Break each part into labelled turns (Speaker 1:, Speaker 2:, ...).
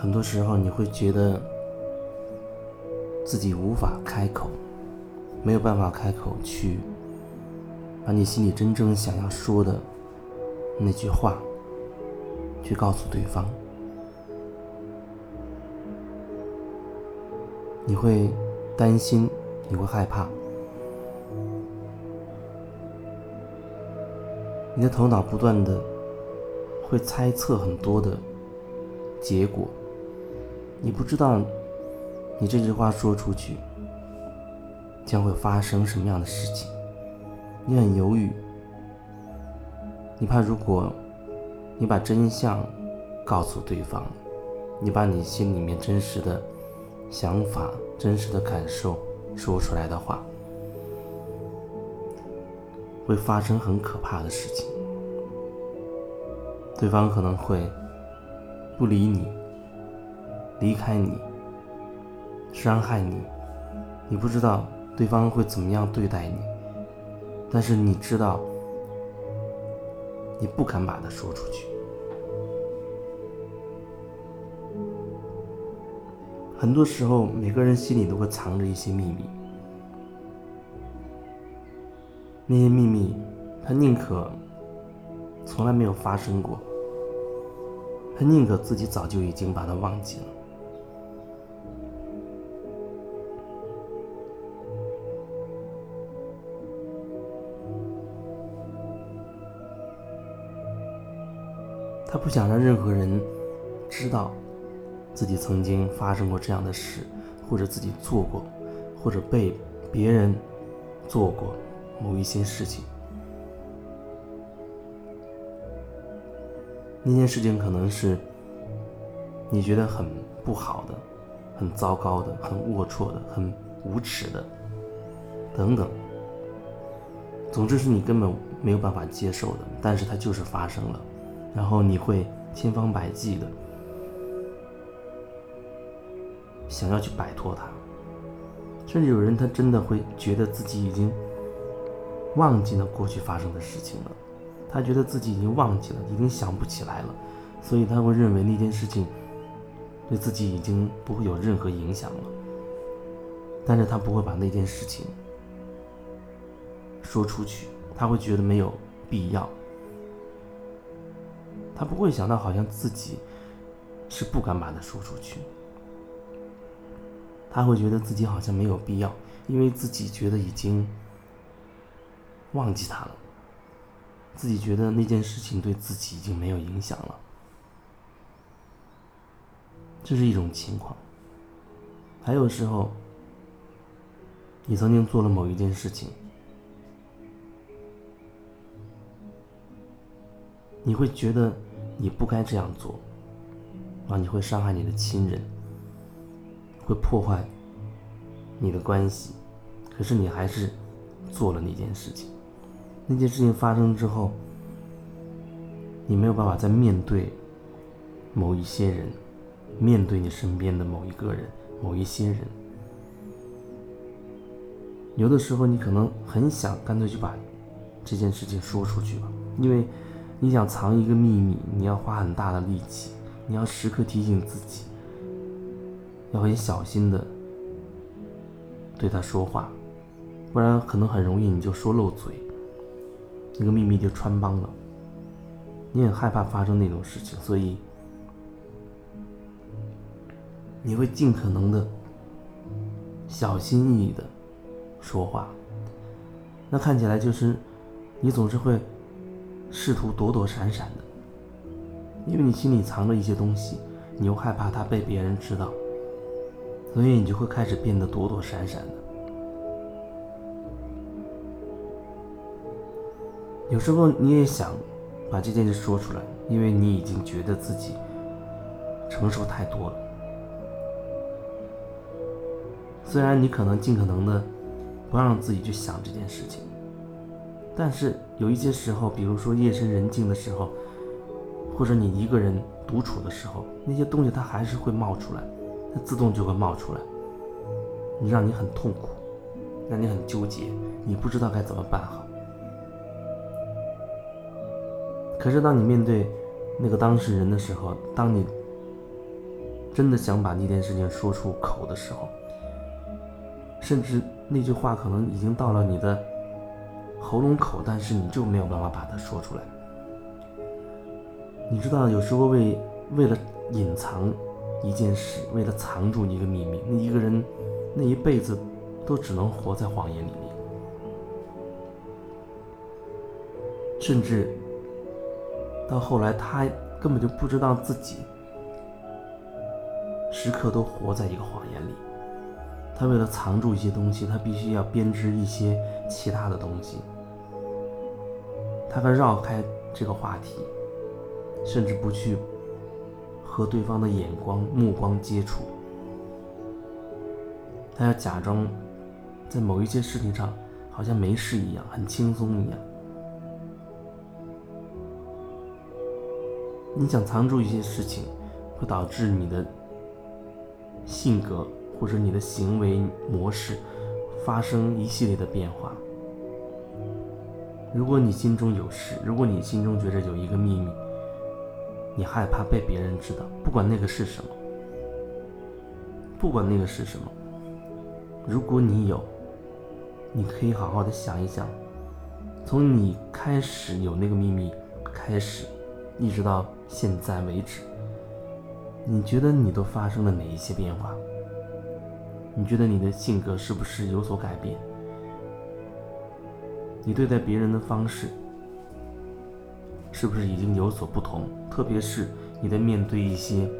Speaker 1: 很多时候，你会觉得自己无法开口，没有办法开口去把你心里真正想要说的那句话去告诉对方。你会担心，你会害怕，你的头脑不断的会猜测很多的结果。你不知道，你这句话说出去将会发生什么样的事情。你很犹豫，你怕如果你把真相告诉对方，你把你心里面真实的想法、真实的感受说出来的话，会发生很可怕的事情。对方可能会不理你。离开你，伤害你，你不知道对方会怎么样对待你，但是你知道，你不敢把它说出去。很多时候，每个人心里都会藏着一些秘密，那些秘密，他宁可从来没有发生过，他宁可自己早就已经把它忘记了。他不想让任何人知道自己曾经发生过这样的事，或者自己做过，或者被别人做过某一些事情。那件事情可能是你觉得很不好的、很糟糕的、很龌龊的、很无耻的，等等。总之是你根本没有办法接受的，但是它就是发生了。然后你会千方百计的想要去摆脱它，甚至有人他真的会觉得自己已经忘记了过去发生的事情了，他觉得自己已经忘记了，已经想不起来了，所以他会认为那件事情对自己已经不会有任何影响了，但是他不会把那件事情说出去，他会觉得没有必要。他不会想到，好像自己是不敢把它说出去。他会觉得自己好像没有必要，因为自己觉得已经忘记他了，自己觉得那件事情对自己已经没有影响了。这是一种情况。还有时候，你曾经做了某一件事情。你会觉得你不该这样做，啊，你会伤害你的亲人，会破坏你的关系，可是你还是做了那件事情。那件事情发生之后，你没有办法再面对某一些人，面对你身边的某一个人、某一些人。有的时候，你可能很想干脆就把这件事情说出去吧，因为。你想藏一个秘密，你要花很大的力气，你要时刻提醒自己，要很小心的对他说话，不然可能很容易你就说漏嘴，那个秘密就穿帮了。你很害怕发生那种事情，所以你会尽可能的小心翼翼的说话。那看起来就是你总是会。试图躲躲闪闪的，因为你心里藏着一些东西，你又害怕它被别人知道，所以你就会开始变得躲躲闪闪的。有时候你也想把这件事说出来，因为你已经觉得自己承受太多了。虽然你可能尽可能的不让自己去想这件事情，但是有一些时候，比如说夜深人静的时候，或者你一个人独处的时候，那些东西它还是会冒出来，它自动就会冒出来，你让你很痛苦，让你很纠结，你不知道该怎么办好。可是当你面对那个当事人的时候，当你真的想把那件事情说出口的时候，甚至那句话可能已经到了你的喉咙口，但是你就没有办法把它说出来。你知道，有时候为为了隐藏一件事，为了藏住一个秘密，那一个人那一辈子都只能活在谎言里面，甚至到后来，他根本就不知道自己。时刻都活在一个谎言里，他为了藏住一些东西，他必须要编织一些其他的东西，他会绕开这个话题，甚至不去和对方的眼光、目光接触，他要假装在某一些事情上好像没事一样，很轻松一样。你想藏住一些事情，会导致你的。性格或者你的行为模式发生一系列的变化。如果你心中有事，如果你心中觉得有一个秘密，你害怕被别人知道，不管那个是什么，不管那个是什么，如果你有，你可以好好的想一想，从你开始有那个秘密开始，一直到现在为止。你觉得你都发生了哪一些变化？你觉得你的性格是不是有所改变？你对待别人的方式是不是已经有所不同？特别是你在面对一些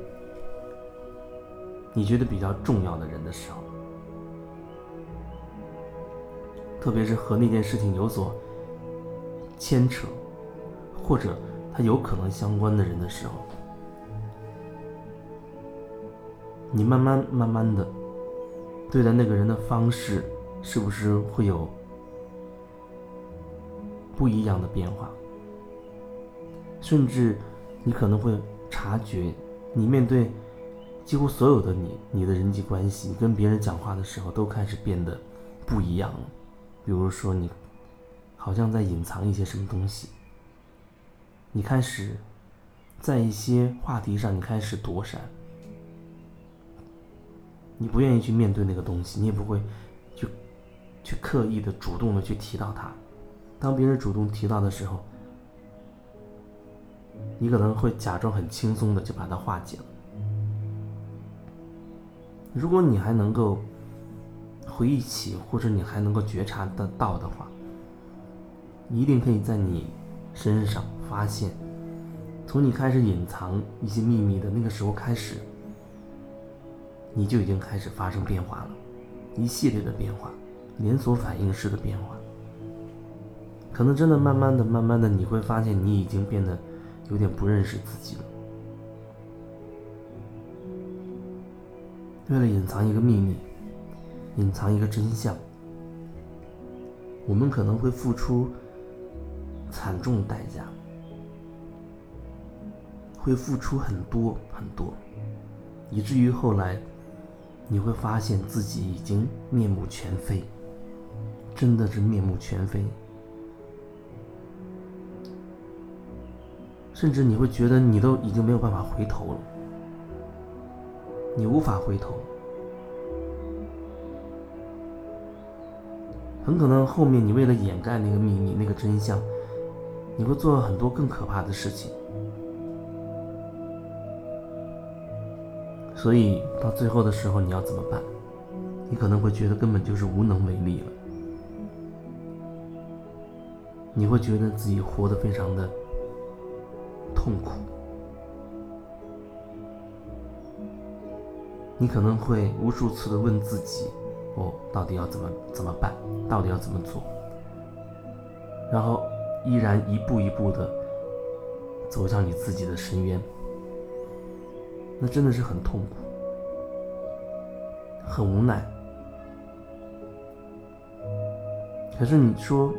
Speaker 1: 你觉得比较重要的人的时候，特别是和那件事情有所牵扯，或者他有可能相关的人的时候。你慢慢慢慢的对待那个人的方式，是不是会有不一样的变化？甚至你可能会察觉，你面对几乎所有的你，你的人际关系，跟别人讲话的时候，都开始变得不一样了。比如说，你好像在隐藏一些什么东西，你开始在一些话题上，你开始躲闪。你不愿意去面对那个东西，你也不会去去刻意的主动的去提到它。当别人主动提到的时候，你可能会假装很轻松的就把它化解了。如果你还能够回忆起，或者你还能够觉察得到的话，你一定可以在你身上发现，从你开始隐藏一些秘密的那个时候开始。你就已经开始发生变化了，一系列的变化，连锁反应式的变化。可能真的慢慢的、慢慢的，你会发现你已经变得有点不认识自己了。为了隐藏一个秘密，隐藏一个真相，我们可能会付出惨重代价，会付出很多很多，以至于后来。你会发现自己已经面目全非，真的是面目全非，甚至你会觉得你都已经没有办法回头了，你无法回头，很可能后面你为了掩盖那个秘密、那个真相，你会做很多更可怕的事情。所以到最后的时候，你要怎么办？你可能会觉得根本就是无能为力了。你会觉得自己活得非常的痛苦。你可能会无数次的问自己：“我到底要怎么怎么办？到底要怎么做？”然后依然一步一步的走向你自己的深渊。那真的是很痛苦，很无奈。可是你说，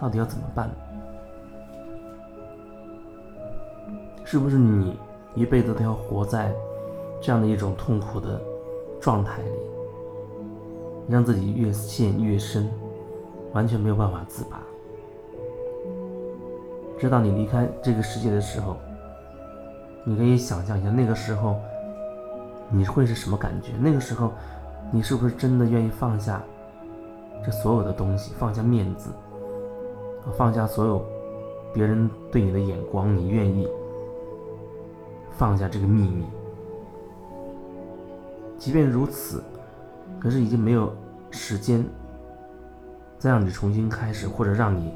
Speaker 1: 到底要怎么办？是不是你一辈子都要活在这样的一种痛苦的状态里，让自己越陷越深，完全没有办法自拔？直到你离开这个世界的时候，你可以想象一下那个时候你会是什么感觉？那个时候，你是不是真的愿意放下这所有的东西，放下面子，放下所有别人对你的眼光？你愿意放下这个秘密？即便如此，可是已经没有时间再让你重新开始，或者让你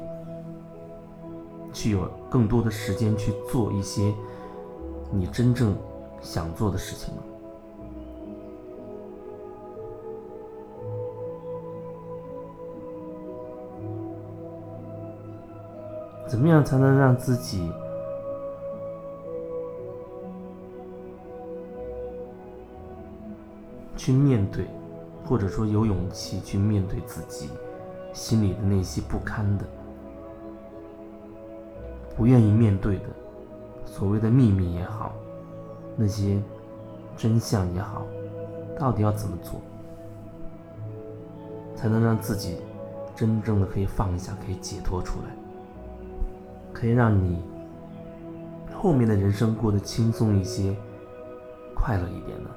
Speaker 1: 去有更多的时间去做一些你真正想做的事情吗。怎么样才能让自己去面对，或者说有勇气去面对自己心里的那些不堪的、不愿意面对的所谓的秘密也好，那些真相也好，到底要怎么做，才能让自己真正的可以放下，可以解脱出来？可以让你后面的人生过得轻松一些、快乐一点呢？